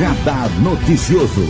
Radar Noticioso.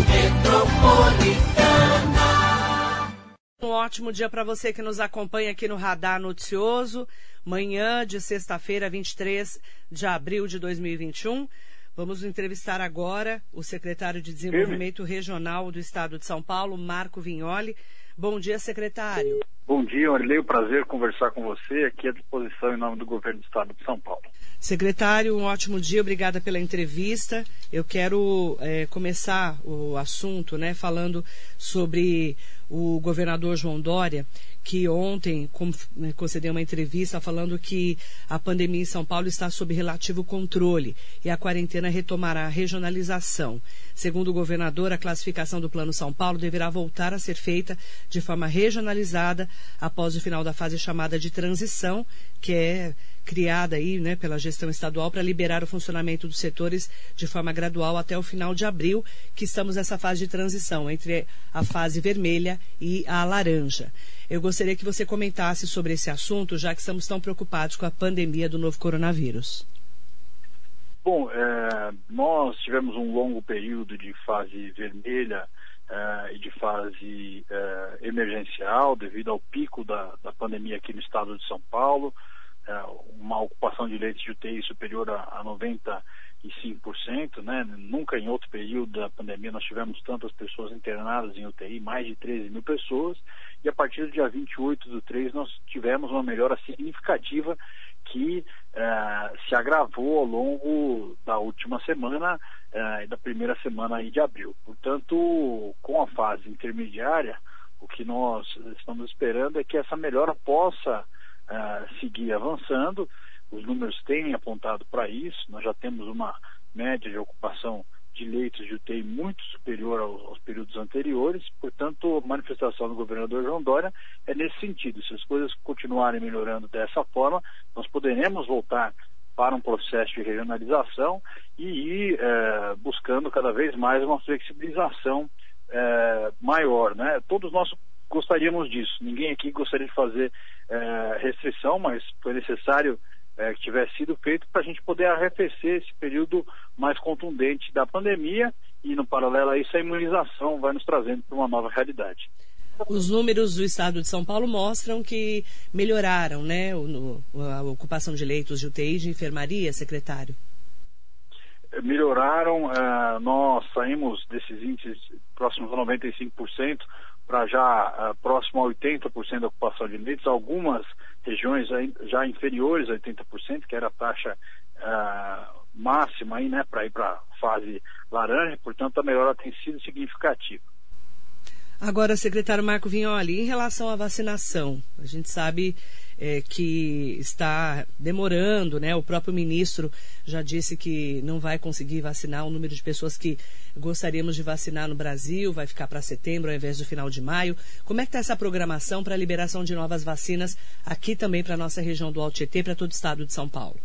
Um ótimo dia para você que nos acompanha aqui no Radar Noticioso. Manhã de sexta-feira, 23 de abril de 2021. Vamos entrevistar agora o secretário de Desenvolvimento Regional do Estado de São Paulo, Marco Vignoli. Bom dia, secretário. Bom dia, Orley. O prazer conversar com você aqui à disposição em nome do governo do Estado de São Paulo. Secretário, um ótimo dia, obrigada pela entrevista. Eu quero é, começar o assunto né, falando sobre o governador João Dória, que ontem né, concedeu uma entrevista falando que a pandemia em São Paulo está sob relativo controle e a quarentena retomará a regionalização. Segundo o governador, a classificação do Plano São Paulo deverá voltar a ser feita de forma regionalizada após o final da fase chamada de transição, que é criada aí, né, pela gestão estadual para liberar o funcionamento dos setores de forma gradual até o final de abril, que estamos nessa fase de transição entre a fase vermelha e a laranja. Eu gostaria que você comentasse sobre esse assunto, já que estamos tão preocupados com a pandemia do novo coronavírus. Bom, é, nós tivemos um longo período de fase vermelha é, e de fase é, emergencial devido ao pico da, da pandemia aqui no estado de São Paulo. É, uma ocupação de leitos de UTI superior a, a 95%, né? Nunca em outro período da pandemia nós tivemos tantas pessoas internadas em UTI, mais de 13 mil pessoas, e a partir do dia 28 do 3 nós tivemos uma melhora significativa que é, se agravou ao longo da última semana é, e da primeira semana aí de abril. Portanto, com a fase intermediária, o que nós estamos esperando é que essa melhora possa seguir avançando. Os números têm apontado para isso. Nós já temos uma média de ocupação de leitos de UTI muito superior aos, aos, períodos anteriores. Portanto, a manifestação do governador João Dória é nesse sentido. Se as coisas continuarem melhorando dessa forma, nós poderemos voltar para um processo de regionalização e ir é, buscando cada vez mais uma flexibilização é, maior. Né? Todos nós gostaríamos disso. Ninguém aqui gostaria de fazer é, restrição, mas foi necessário é, que tivesse sido feito para a gente poder arrefecer esse período mais contundente da pandemia e, no paralelo a isso, a imunização vai nos trazendo para uma nova realidade. Os números do estado de São Paulo mostram que melhoraram, né, a ocupação de leitos de UTI de enfermaria, secretário? Melhoraram, uh, nós saímos desses índices próximos a 95%, para já uh, próximo a 80% da ocupação de leitos, algumas regiões já inferiores a 80%, que era a taxa uh, máxima aí, né, para ir para fase laranja, portanto a melhora tem sido significativa. Agora, secretário Marco Vignoli, em relação à vacinação, a gente sabe é, que está demorando, né? O próprio ministro já disse que não vai conseguir vacinar o número de pessoas que gostaríamos de vacinar no Brasil, vai ficar para setembro ao invés do final de maio. Como é que está essa programação para a liberação de novas vacinas aqui também para a nossa região do Alto Tietê, para todo o estado de São Paulo?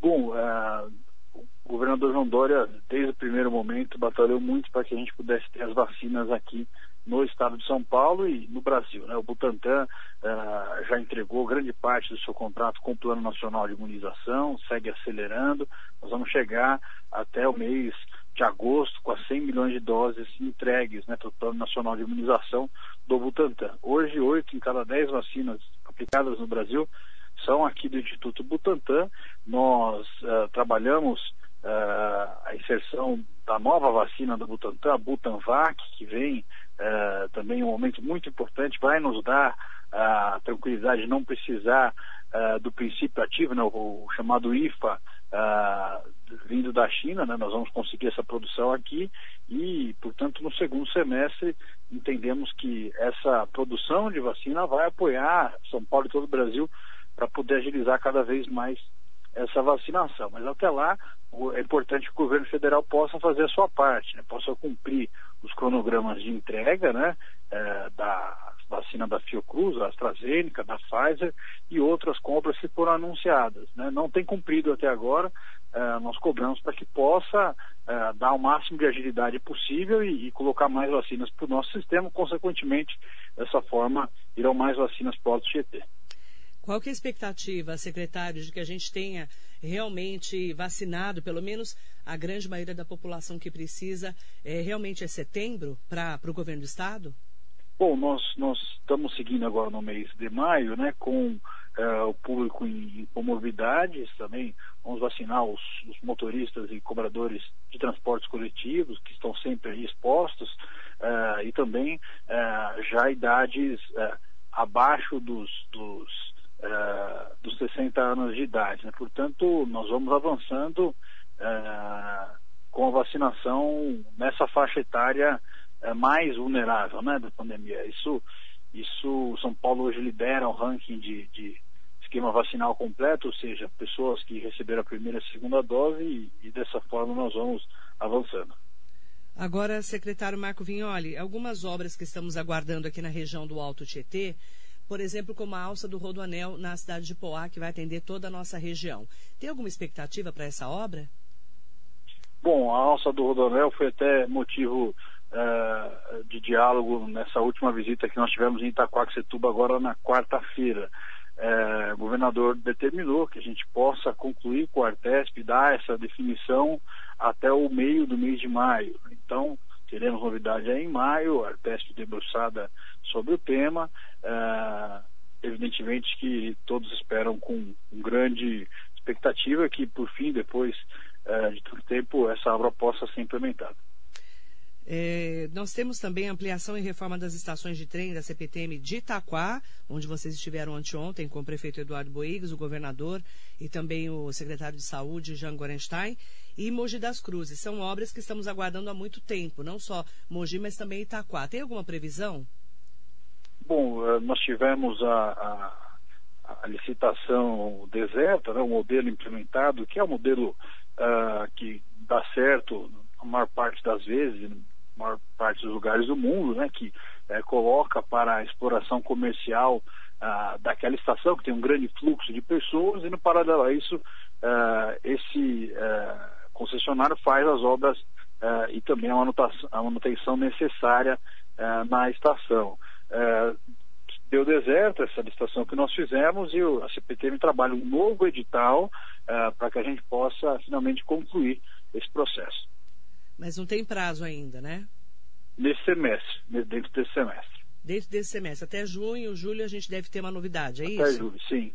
Bom, uh, o governador João Dória, desde o primeiro momento, batalhou muito para que a gente pudesse ter as vacinas aqui no estado de São Paulo e no Brasil. Né? O Butantan uh, já entregou grande parte do seu contrato com o Plano Nacional de Imunização, segue acelerando. Nós vamos chegar até o mês de agosto com as 100 milhões de doses entregues né, para o Plano Nacional de Imunização do Butantan. Hoje, 8 em cada 10 vacinas aplicadas no Brasil são aqui do Instituto Butantan. Nós uh, trabalhamos uh, a inserção da nova vacina do Butantan, a Butanvac, que vem uh, também um momento muito importante, vai nos dar a tranquilidade de não precisar uh, do princípio ativo, né, o, o chamado IFA, vindo da China, né, nós vamos conseguir essa produção aqui e, portanto, no segundo semestre entendemos que essa produção de vacina vai apoiar São Paulo e todo o Brasil para poder agilizar cada vez mais essa vacinação. Mas até lá, é importante que o governo federal possa fazer a sua parte, né? possa cumprir os cronogramas de entrega né? É, da vacina da Fiocruz, da AstraZeneca, da Pfizer e outras compras que foram anunciadas. Né? Não tem cumprido até agora, é, nós cobramos para que possa é, dar o máximo de agilidade possível e, e colocar mais vacinas para o nosso sistema, consequentemente, dessa forma, irão mais vacinas para o Tietê. Qual que é a expectativa, secretário, de que a gente tenha realmente vacinado, pelo menos a grande maioria da população que precisa, é, realmente é setembro para o governo do estado? Bom, nós, nós estamos seguindo agora no mês de maio, né, com uh, o público em, comorbidades também. Vamos vacinar os, os, motoristas e cobradores de transportes coletivos, que estão sempre expostos, uh, e também uh, já idades abaixo dos, dos, dos 60 anos de idade. Né? Portanto, nós vamos avançando com a vacinação nessa faixa etária mais vulnerável né, da pandemia. Isso isso, São Paulo hoje lidera o ranking de, de, esquema vacinal completo, ou seja, pessoas que receberam a primeira e a segunda dose, e, e dessa forma nós vamos avançando. Agora, secretário Marco Vignoli, algumas obras que estamos aguardando aqui na região do Alto Tietê, por exemplo, como a alça do Rodoanel na cidade de Poá, que vai atender toda a nossa região. Tem alguma expectativa para essa obra? Bom, a alça do Rodoanel foi até motivo uh, de diálogo nessa última visita que nós tivemos em Itaquaquecetuba agora na quarta-feira. Uh, o governador determinou que a gente possa concluir com o Artesp, dar essa definição até o meio do mês de maio. Então, teremos novidade aí em maio, a Artesp debruçada sobre o tema. Uh, evidentemente que todos esperam com, grande expectativa que, por fim, depois uh, de tanto tempo, essa obra possa ser implementada. É, nós temos também ampliação e reforma das estações de trem da CPTM de Itaquá, onde vocês estiveram anteontem com o prefeito Eduardo Boigas, o governador e também o secretário de saúde, Jean Gorenstein, e Mogi das Cruzes. São obras que estamos aguardando há muito tempo, não só Mogi, mas também Itaquá. Tem alguma previsão? Bom, eh, nós tivemos a, a, a licitação deserta, né, o modelo implementado, que é o um modelo uh, que dá certo a maior parte das vezes, maior parte dos lugares do mundo, né, que é, coloca para a exploração comercial ah, daquela estação, que tem um grande fluxo de pessoas, e no paralelo a isso, ah, esse ah, concessionário faz as obras e também a manutenção, a manutenção necessária na estação. Ah, deu deserto essa licitação que nós fizemos e a CPTM trabalha um novo edital para que a gente possa finalmente concluir esse processo. Mas não tem prazo ainda, né? Nesse semestre, dentro desse semestre. Dentro desse semestre. Até junho, julho, a gente deve ter uma novidade, é Até isso? Até julho, sim.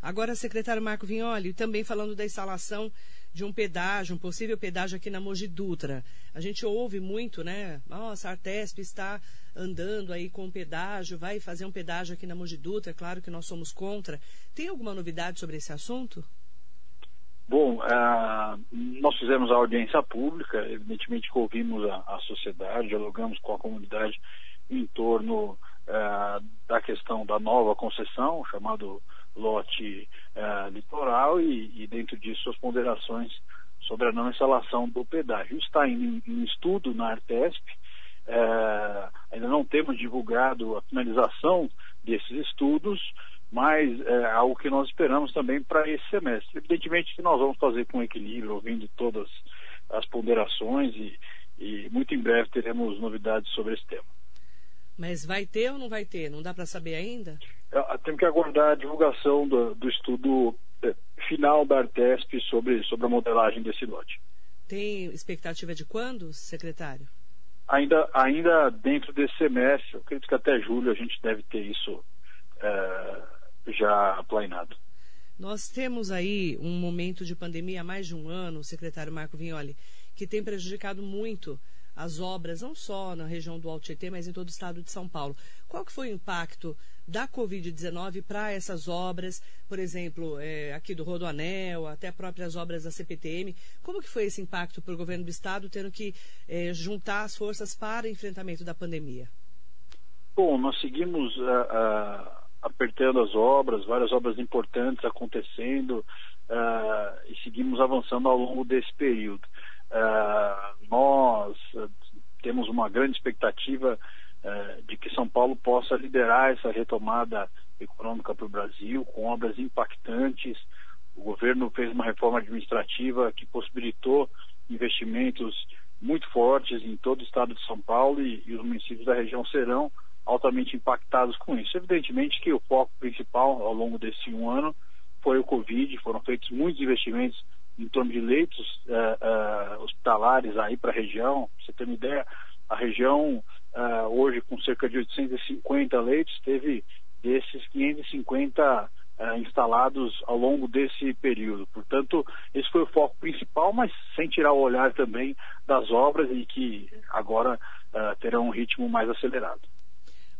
Agora, secretário Marco Vignoli, também falando da instalação de um pedágio, um possível pedágio aqui na Mogi Dutra. A gente ouve muito, né? Nossa, a Artesp está andando aí com um pedágio, vai fazer um pedágio aqui na Mogi Dutra. Claro que nós somos contra. Tem alguma novidade sobre esse assunto? Bom, uh, nós fizemos a audiência pública, evidentemente que ouvimos a, a sociedade, dialogamos com a comunidade em torno uh, da questão da nova concessão, chamado lote uh, litoral, e, e, dentro disso as ponderações sobre a não instalação do pedágio. Está em, em estudo na Artesp, ainda não temos divulgado a finalização desses estudos, mas é algo que nós esperamos também para esse semestre. Evidentemente que nós vamos fazer com equilíbrio, ouvindo todas as ponderações e, e muito em breve teremos novidades sobre esse tema. Mas vai ter ou não vai ter? Não dá para saber ainda? É, temos que aguardar a divulgação do, do estudo é, final da Artesp sobre, sobre a modelagem desse lote. Tem expectativa de quando, secretário? Ainda, ainda dentro desse semestre, eu acredito que até julho a gente deve ter isso é, já aplainado. Nós temos aí um momento de pandemia há mais de um ano, secretário Marco Vignoli, que tem prejudicado muito as obras, não só na região do Alto Tietê, mas em todo o estado de São Paulo. Qual que foi o impacto da Covid-19 para essas obras, por exemplo, é, aqui do Rodoanel, até próprias obras da CPTM? Como que foi esse impacto para o governo do estado, tendo que é, juntar as forças para enfrentamento da pandemia? Bom, nós seguimos uh, uh apertando as obras, várias obras importantes acontecendo uh, e seguimos avançando ao longo desse período. Uh, nós uh, temos uma grande expectativa de que São Paulo possa liderar essa retomada econômica para o Brasil com obras impactantes. O governo fez uma reforma administrativa que possibilitou investimentos muito fortes em todo o estado de São Paulo e, e os municípios da região serão altamente impactados com isso. Evidentemente que o foco principal ao longo desse um ano foi o Covid, foram feitos muitos investimentos em torno de leitos uh, uh, hospitalares aí para a região. Pra você ter uma ideia, a região uh, hoje com cerca de 850 leitos teve desses 550 instalados ao longo desse período. Portanto, esse foi o foco principal, mas sem tirar o olhar também das obras e que agora terão um ritmo mais acelerado.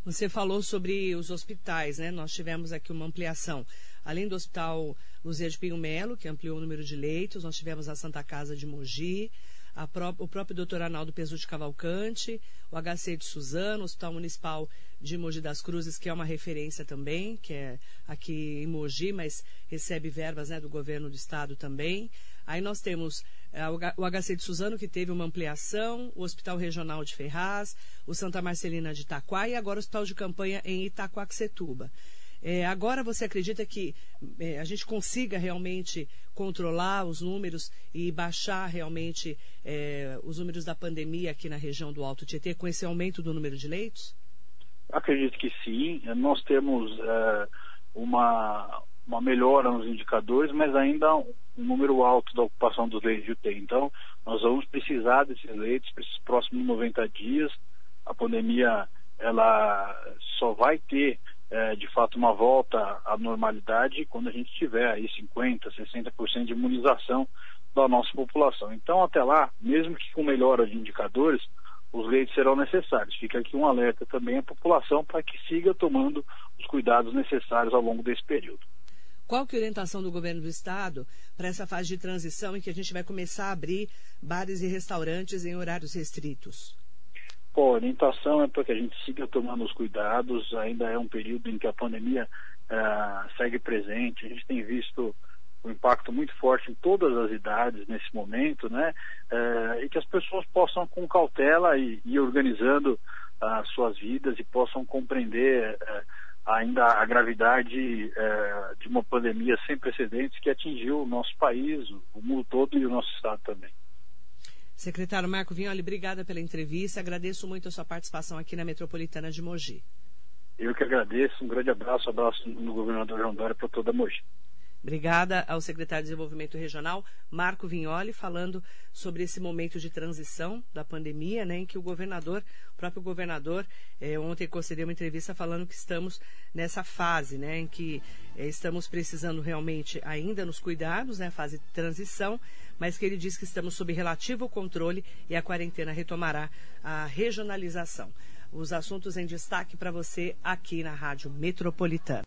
Você falou sobre os hospitais, né? Nós tivemos aqui uma ampliação. Além do Hospital Luzia de Pinho Melo, que ampliou o número de leitos, nós tivemos a Santa Casa de Mogi, pró o próprio doutor Arnaldo Pesutti Cavalcante, o HC de Suzano, o Hospital Municipal de Mogi das Cruzes, que é uma referência também, que é aqui em Mogi, mas recebe verbas né, do governo do estado também. Aí nós temos é, o HC de Suzano, que teve uma ampliação, o Hospital Regional de Ferraz, o Santa Marcelina de Itaquá e agora o Hospital de Campanha em Itaquaquecetuba. É, agora você acredita que é, a gente consiga realmente controlar os números e baixar realmente é, os números da pandemia aqui na região do Alto Tietê com esse aumento do número de leitos? Acredito que sim. Nós temos é, uma, uma melhora nos indicadores, mas ainda um número alto da ocupação dos leitos de UTI. Então, nós vamos precisar desses leitos para esses próximos 90 dias. A pandemia ela só vai ter, é, de fato, uma volta à normalidade quando a gente tiver aí 50%, 60% de imunização da nossa população. Então, até lá, mesmo que com melhora de indicadores, os leitos serão necessários. Fica aqui um alerta também à população para que siga tomando os cuidados necessários ao longo desse período. Qual que é a orientação do governo do estado para essa fase de transição em que a gente vai começar a abrir bares e restaurantes em horários restritos? Bom, a orientação é para que a gente siga tomando os cuidados. Ainda é um período em que a pandemia uh, segue presente. A gente tem visto um impacto muito forte em todas as idades nesse momento, né? Uh, e que as pessoas possam, com cautela, e ir organizando as uh, suas vidas e possam compreender uh, ainda a gravidade é, de uma pandemia sem precedentes que atingiu o nosso país, o mundo todo e o nosso estado também. Secretário Marco Vignoli, obrigada pela entrevista. Agradeço muito a sua participação aqui na Metropolitana de Mogi. Eu que agradeço. Um grande abraço, abraço no governador João Dória para toda Mogi. Obrigada ao secretário de Desenvolvimento Regional, Marco Vignoli, falando sobre esse momento de transição da pandemia, né, em que o governador, o próprio governador, eh, ontem concedeu uma entrevista falando que estamos nessa fase, né, em que eh, estamos precisando realmente ainda nos cuidados, né, fase de transição, mas que ele diz que estamos sob relativo controle e a quarentena retomará a regionalização. Os assuntos em destaque para você aqui na Rádio Metropolitana.